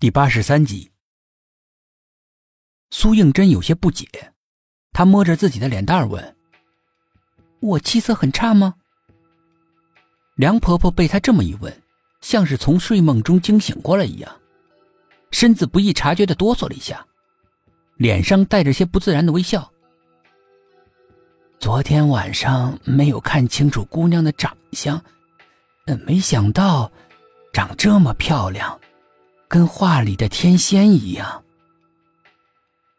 第八十三集，苏应真有些不解，她摸着自己的脸蛋问：“我气色很差吗？”梁婆婆被她这么一问，像是从睡梦中惊醒过来一样，身子不易察觉的哆嗦了一下，脸上带着些不自然的微笑。昨天晚上没有看清楚姑娘的长相，嗯没想到长这么漂亮。跟画里的天仙一样。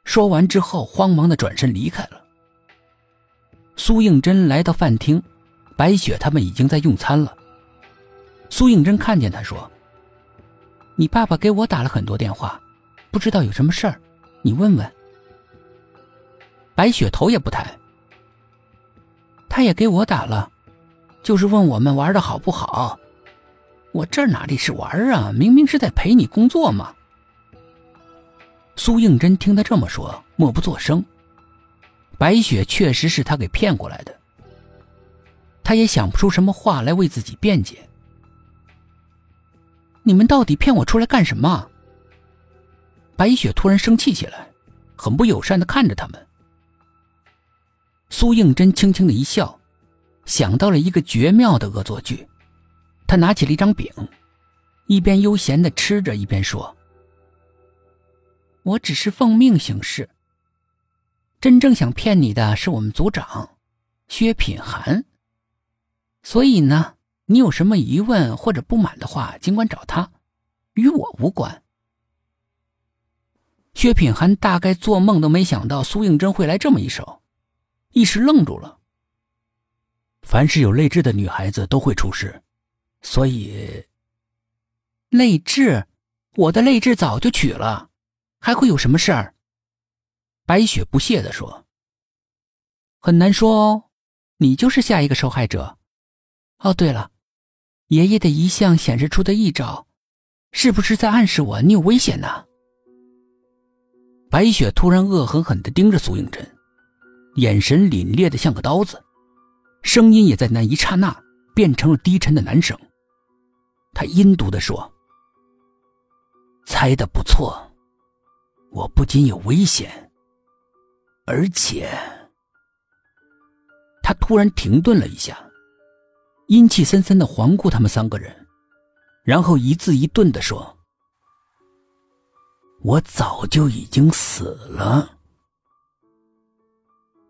说完之后，慌忙的转身离开了。苏应真来到饭厅，白雪他们已经在用餐了。苏应真看见他说：“你爸爸给我打了很多电话，不知道有什么事儿，你问问。”白雪头也不抬：“他也给我打了，就是问我们玩的好不好。”我这哪里是玩啊？明明是在陪你工作嘛！苏应真听他这么说，默不作声。白雪确实是他给骗过来的，他也想不出什么话来为自己辩解。你们到底骗我出来干什么？白雪突然生气起来，很不友善的看着他们。苏应真轻轻的一笑，想到了一个绝妙的恶作剧。他拿起了一张饼，一边悠闲的吃着，一边说：“我只是奉命行事。真正想骗你的是我们组长薛品涵。所以呢，你有什么疑问或者不满的话，尽管找他，与我无关。”薛品涵大概做梦都没想到苏应真会来这么一手，一时愣住了。凡是有泪痣的女孩子都会出事。所以，泪痣，我的泪痣早就取了，还会有什么事儿？白雪不屑地说：“很难说哦，你就是下一个受害者。哦，对了，爷爷的遗像显示出的异兆，是不是在暗示我你有危险呢？”白雪突然恶狠狠地盯着苏应真，眼神凛冽的像个刀子，声音也在那一刹那变成了低沉的男声。他阴毒的说：“猜的不错，我不仅有危险，而且……”他突然停顿了一下，阴气森森的环顾他们三个人，然后一字一顿的说：“我早就已经死了。”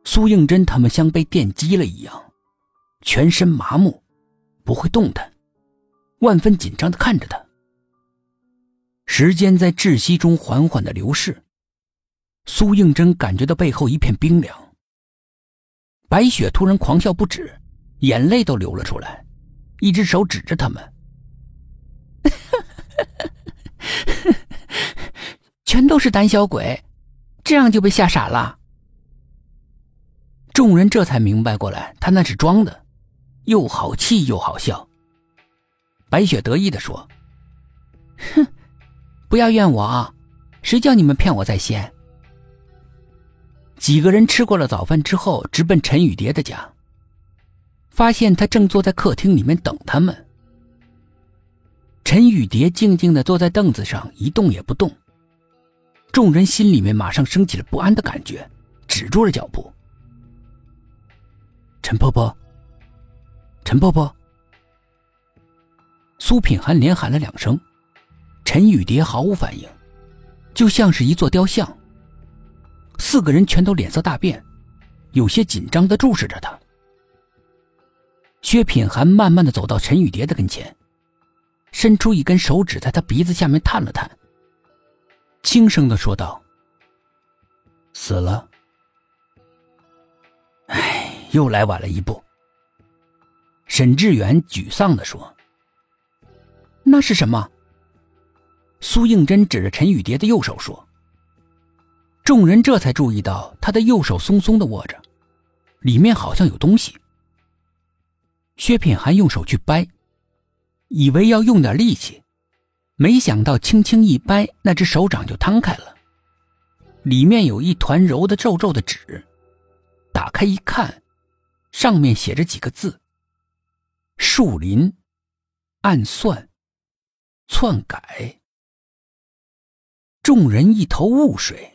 苏应真他们像被电击了一样，全身麻木，不会动弹。万分紧张的看着他，时间在窒息中缓缓的流逝。苏应真感觉到背后一片冰凉。白雪突然狂笑不止，眼泪都流了出来，一只手指着他们：“ 全都是胆小鬼，这样就被吓傻了。”众人这才明白过来，他那是装的，又好气又好笑。白雪得意的说：“哼，不要怨我啊，谁叫你们骗我在先？”几个人吃过了早饭之后，直奔陈雨蝶的家，发现他正坐在客厅里面等他们。陈雨蝶静静的坐在凳子上，一动也不动。众人心里面马上升起了不安的感觉，止住了脚步。陈婆婆，陈婆婆。苏品涵连喊了两声，陈雨蝶毫无反应，就像是一座雕像。四个人全都脸色大变，有些紧张的注视着他。薛品涵慢慢的走到陈雨蝶的跟前，伸出一根手指在他鼻子下面探了探，轻声的说道：“死了。”哎，又来晚了一步。沈志远沮丧的说。那是什么？苏应真指着陈雨蝶的右手说。众人这才注意到他的右手松松的握着，里面好像有东西。薛品涵用手去掰，以为要用点力气，没想到轻轻一掰，那只手掌就摊开了，里面有一团揉的皱皱的纸。打开一看，上面写着几个字：“树林，暗算。”篡改。众人一头雾水。